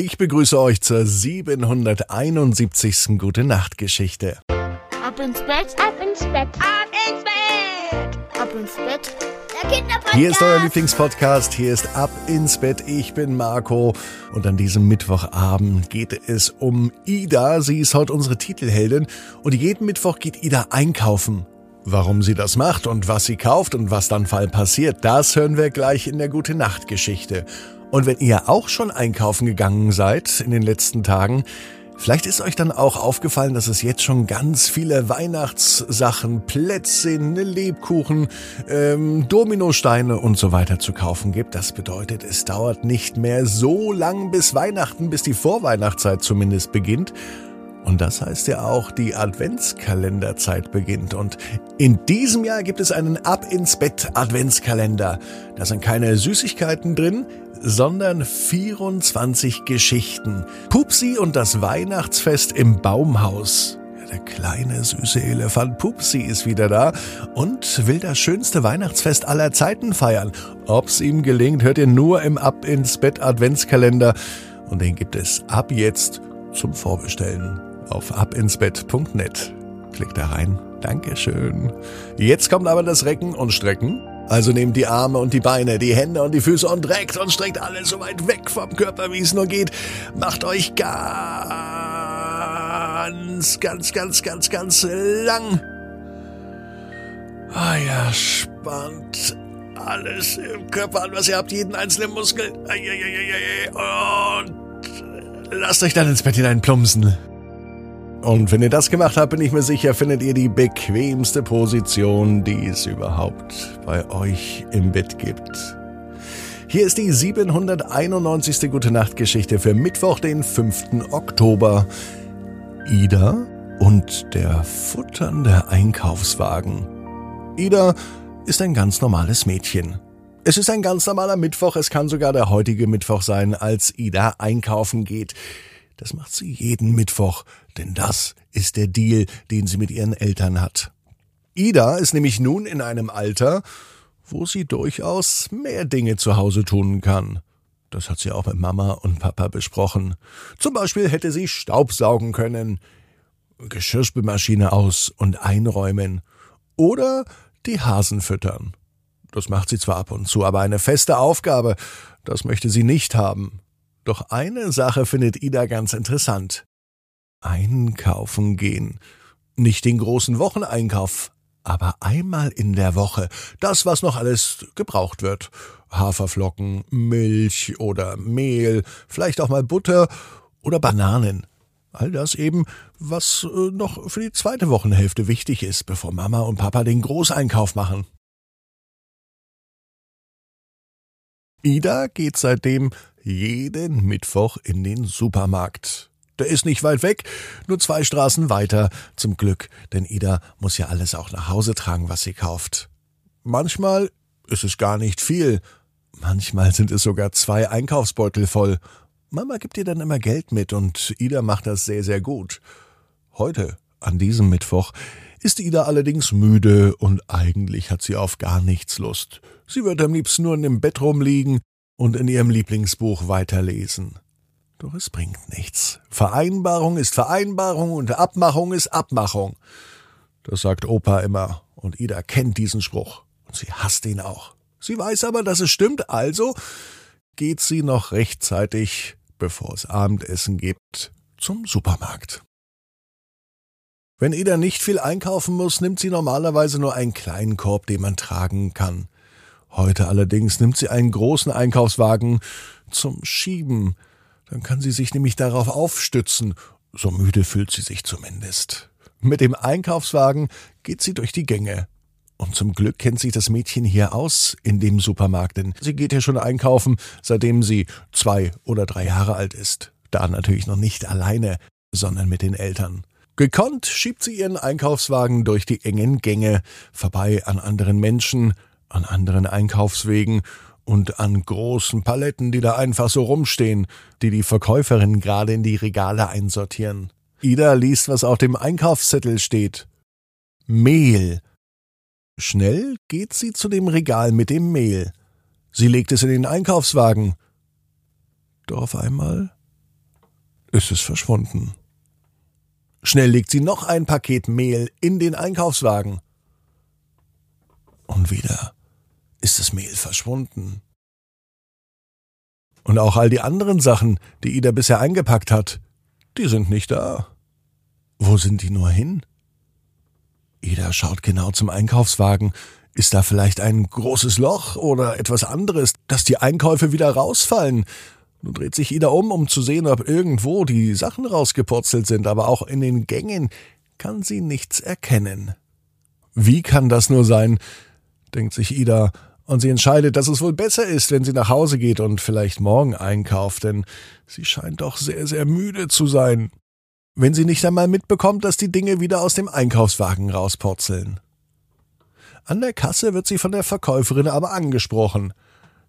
Ich begrüße euch zur 771. Gute Nacht Geschichte. Ab ins Bett, ab ins Bett, ab ins Bett, ab ins Bett. Der Kinderpodcast. Hier ist euer Lieblingspodcast, hier ist Ab ins Bett. Ich bin Marco und an diesem Mittwochabend geht es um Ida. Sie ist heute unsere Titelheldin und jeden Mittwoch geht Ida einkaufen. Warum sie das macht und was sie kauft und was dann Fall passiert, das hören wir gleich in der Gute Nacht Geschichte. Und wenn ihr auch schon einkaufen gegangen seid in den letzten Tagen, vielleicht ist euch dann auch aufgefallen, dass es jetzt schon ganz viele Weihnachtssachen, Plätzchen, Lebkuchen, ähm, Dominosteine und so weiter zu kaufen gibt. Das bedeutet, es dauert nicht mehr so lang bis Weihnachten, bis die Vorweihnachtszeit zumindest beginnt. Und das heißt ja auch, die Adventskalenderzeit beginnt. Und in diesem Jahr gibt es einen Ab ins Bett Adventskalender. Da sind keine Süßigkeiten drin, sondern 24 Geschichten. Pupsi und das Weihnachtsfest im Baumhaus. Der kleine süße Elefant Pupsi ist wieder da und will das schönste Weihnachtsfest aller Zeiten feiern. Ob's ihm gelingt, hört ihr nur im Ab ins Bett Adventskalender. Und den gibt es ab jetzt zum Vorbestellen auf abinsbett.net. Klickt da rein. Dankeschön. Jetzt kommt aber das Recken und Strecken. Also nehmt die Arme und die Beine, die Hände und die Füße und reckt und streckt alles so weit weg vom Körper, wie es nur geht. Macht euch ganz, ganz, ganz, ganz, ganz lang. Ah ja, spannt alles im Körper an, was ihr habt, jeden einzelnen Muskel. Und lasst euch dann ins Bett hinein plumpsen. Und wenn ihr das gemacht habt, bin ich mir sicher, findet ihr die bequemste Position, die es überhaupt bei euch im Bett gibt. Hier ist die 791. Gute Nacht Geschichte für Mittwoch, den 5. Oktober. Ida und der futternde Einkaufswagen. Ida ist ein ganz normales Mädchen. Es ist ein ganz normaler Mittwoch, es kann sogar der heutige Mittwoch sein, als Ida einkaufen geht. Das macht sie jeden Mittwoch, denn das ist der Deal, den sie mit ihren Eltern hat. Ida ist nämlich nun in einem Alter, wo sie durchaus mehr Dinge zu Hause tun kann. Das hat sie auch mit Mama und Papa besprochen. Zum Beispiel hätte sie Staubsaugen können, Geschirrspülmaschine aus und einräumen oder die Hasen füttern. Das macht sie zwar ab und zu, aber eine feste Aufgabe, das möchte sie nicht haben. Doch eine Sache findet Ida ganz interessant. Einkaufen gehen. Nicht den großen Wocheneinkauf, aber einmal in der Woche. Das, was noch alles gebraucht wird. Haferflocken, Milch oder Mehl, vielleicht auch mal Butter oder Bananen. All das eben, was äh, noch für die zweite Wochenhälfte wichtig ist, bevor Mama und Papa den Großeinkauf machen. Ida geht seitdem jeden Mittwoch in den Supermarkt. Der ist nicht weit weg, nur zwei Straßen weiter, zum Glück, denn Ida muss ja alles auch nach Hause tragen, was sie kauft. Manchmal ist es gar nicht viel, manchmal sind es sogar zwei Einkaufsbeutel voll. Mama gibt ihr dann immer Geld mit und Ida macht das sehr, sehr gut. Heute, an diesem Mittwoch, ist Ida allerdings müde und eigentlich hat sie auf gar nichts Lust. Sie wird am liebsten nur in dem Bett rumliegen und in ihrem Lieblingsbuch weiterlesen. Doch es bringt nichts. Vereinbarung ist Vereinbarung und Abmachung ist Abmachung. Das sagt Opa immer, und Ida kennt diesen Spruch, und sie hasst ihn auch. Sie weiß aber, dass es stimmt, also geht sie noch rechtzeitig, bevor es Abendessen gibt, zum Supermarkt. Wenn Ida nicht viel einkaufen muss, nimmt sie normalerweise nur einen kleinen Korb, den man tragen kann. Heute allerdings nimmt sie einen großen Einkaufswagen zum Schieben. Dann kann sie sich nämlich darauf aufstützen. So müde fühlt sie sich zumindest. Mit dem Einkaufswagen geht sie durch die Gänge. Und zum Glück kennt sich das Mädchen hier aus in dem Supermarkt, denn sie geht ja schon einkaufen, seitdem sie zwei oder drei Jahre alt ist. Da natürlich noch nicht alleine, sondern mit den Eltern. Gekonnt schiebt sie ihren Einkaufswagen durch die engen Gänge, vorbei an anderen Menschen, an anderen Einkaufswegen und an großen Paletten, die da einfach so rumstehen, die die Verkäuferinnen gerade in die Regale einsortieren. Ida liest, was auf dem Einkaufszettel steht. Mehl. Schnell geht sie zu dem Regal mit dem Mehl. Sie legt es in den Einkaufswagen. Doch auf einmal ist es verschwunden. Schnell legt sie noch ein Paket Mehl in den Einkaufswagen. Und wieder ist das Mehl verschwunden. Und auch all die anderen Sachen, die Ida bisher eingepackt hat, die sind nicht da. Wo sind die nur hin? Ida schaut genau zum Einkaufswagen. Ist da vielleicht ein großes Loch oder etwas anderes, dass die Einkäufe wieder rausfallen? Nun dreht sich Ida um, um zu sehen, ob irgendwo die Sachen rausgepurzelt sind, aber auch in den Gängen kann sie nichts erkennen. Wie kann das nur sein? denkt sich Ida, und sie entscheidet, dass es wohl besser ist, wenn sie nach Hause geht und vielleicht morgen einkauft, denn sie scheint doch sehr, sehr müde zu sein wenn sie nicht einmal mitbekommt, dass die Dinge wieder aus dem Einkaufswagen rauspurzeln. An der Kasse wird sie von der Verkäuferin aber angesprochen.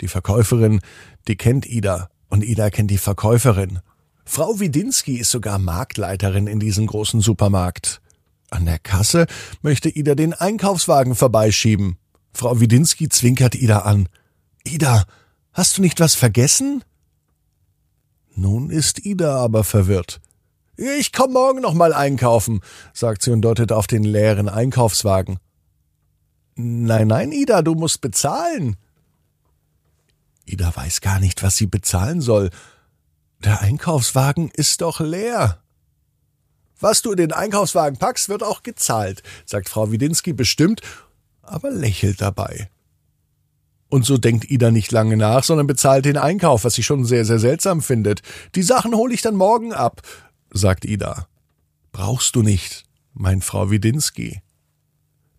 Die Verkäuferin, die kennt Ida, und Ida kennt die Verkäuferin. Frau Widinski ist sogar Marktleiterin in diesem großen Supermarkt. An der Kasse möchte Ida den Einkaufswagen vorbeischieben. Frau Widinski zwinkert Ida an. Ida, hast du nicht was vergessen? Nun ist Ida aber verwirrt. Ich komm morgen noch mal einkaufen, sagt sie und deutet auf den leeren Einkaufswagen. Nein, nein, Ida, du musst bezahlen. Ida weiß gar nicht, was sie bezahlen soll. Der Einkaufswagen ist doch leer. Was du in den Einkaufswagen packst, wird auch gezahlt, sagt Frau Widinski bestimmt, aber lächelt dabei. Und so denkt Ida nicht lange nach, sondern bezahlt den Einkauf, was sie schon sehr, sehr seltsam findet. Die Sachen hole ich dann morgen ab, sagt Ida. Brauchst du nicht, meint Frau Widinski.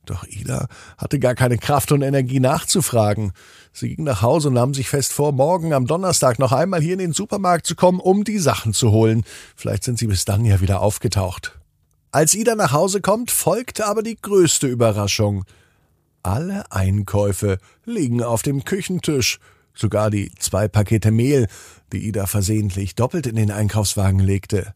Doch Ida hatte gar keine Kraft und Energie nachzufragen. Sie ging nach Hause und nahm sich fest vor, morgen am Donnerstag noch einmal hier in den Supermarkt zu kommen, um die Sachen zu holen. Vielleicht sind sie bis dann ja wieder aufgetaucht. Als Ida nach Hause kommt, folgte aber die größte Überraschung. Alle Einkäufe liegen auf dem Küchentisch, sogar die zwei Pakete Mehl, die Ida versehentlich doppelt in den Einkaufswagen legte.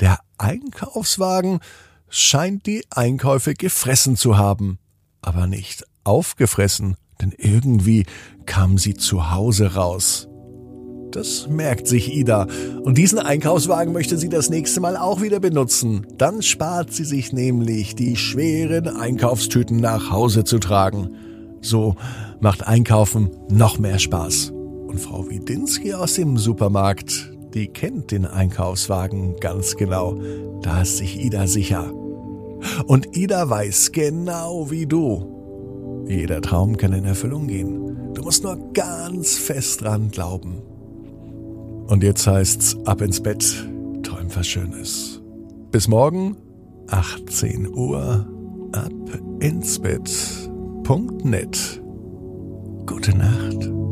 Der Einkaufswagen scheint die Einkäufe gefressen zu haben, aber nicht aufgefressen, denn irgendwie kam sie zu Hause raus. Das merkt sich Ida. Und diesen Einkaufswagen möchte sie das nächste Mal auch wieder benutzen. Dann spart sie sich nämlich die schweren Einkaufstüten nach Hause zu tragen. So macht Einkaufen noch mehr Spaß. Und Frau Widinski aus dem Supermarkt, die kennt den Einkaufswagen ganz genau. Da ist sich Ida sicher. Und Ida weiß genau wie du. Jeder Traum kann in Erfüllung gehen. Du musst nur ganz fest dran glauben. Und jetzt heißt's ab ins Bett, träum was Schönes. Bis morgen, 18 Uhr, ab ins Bett.net. Gute Nacht.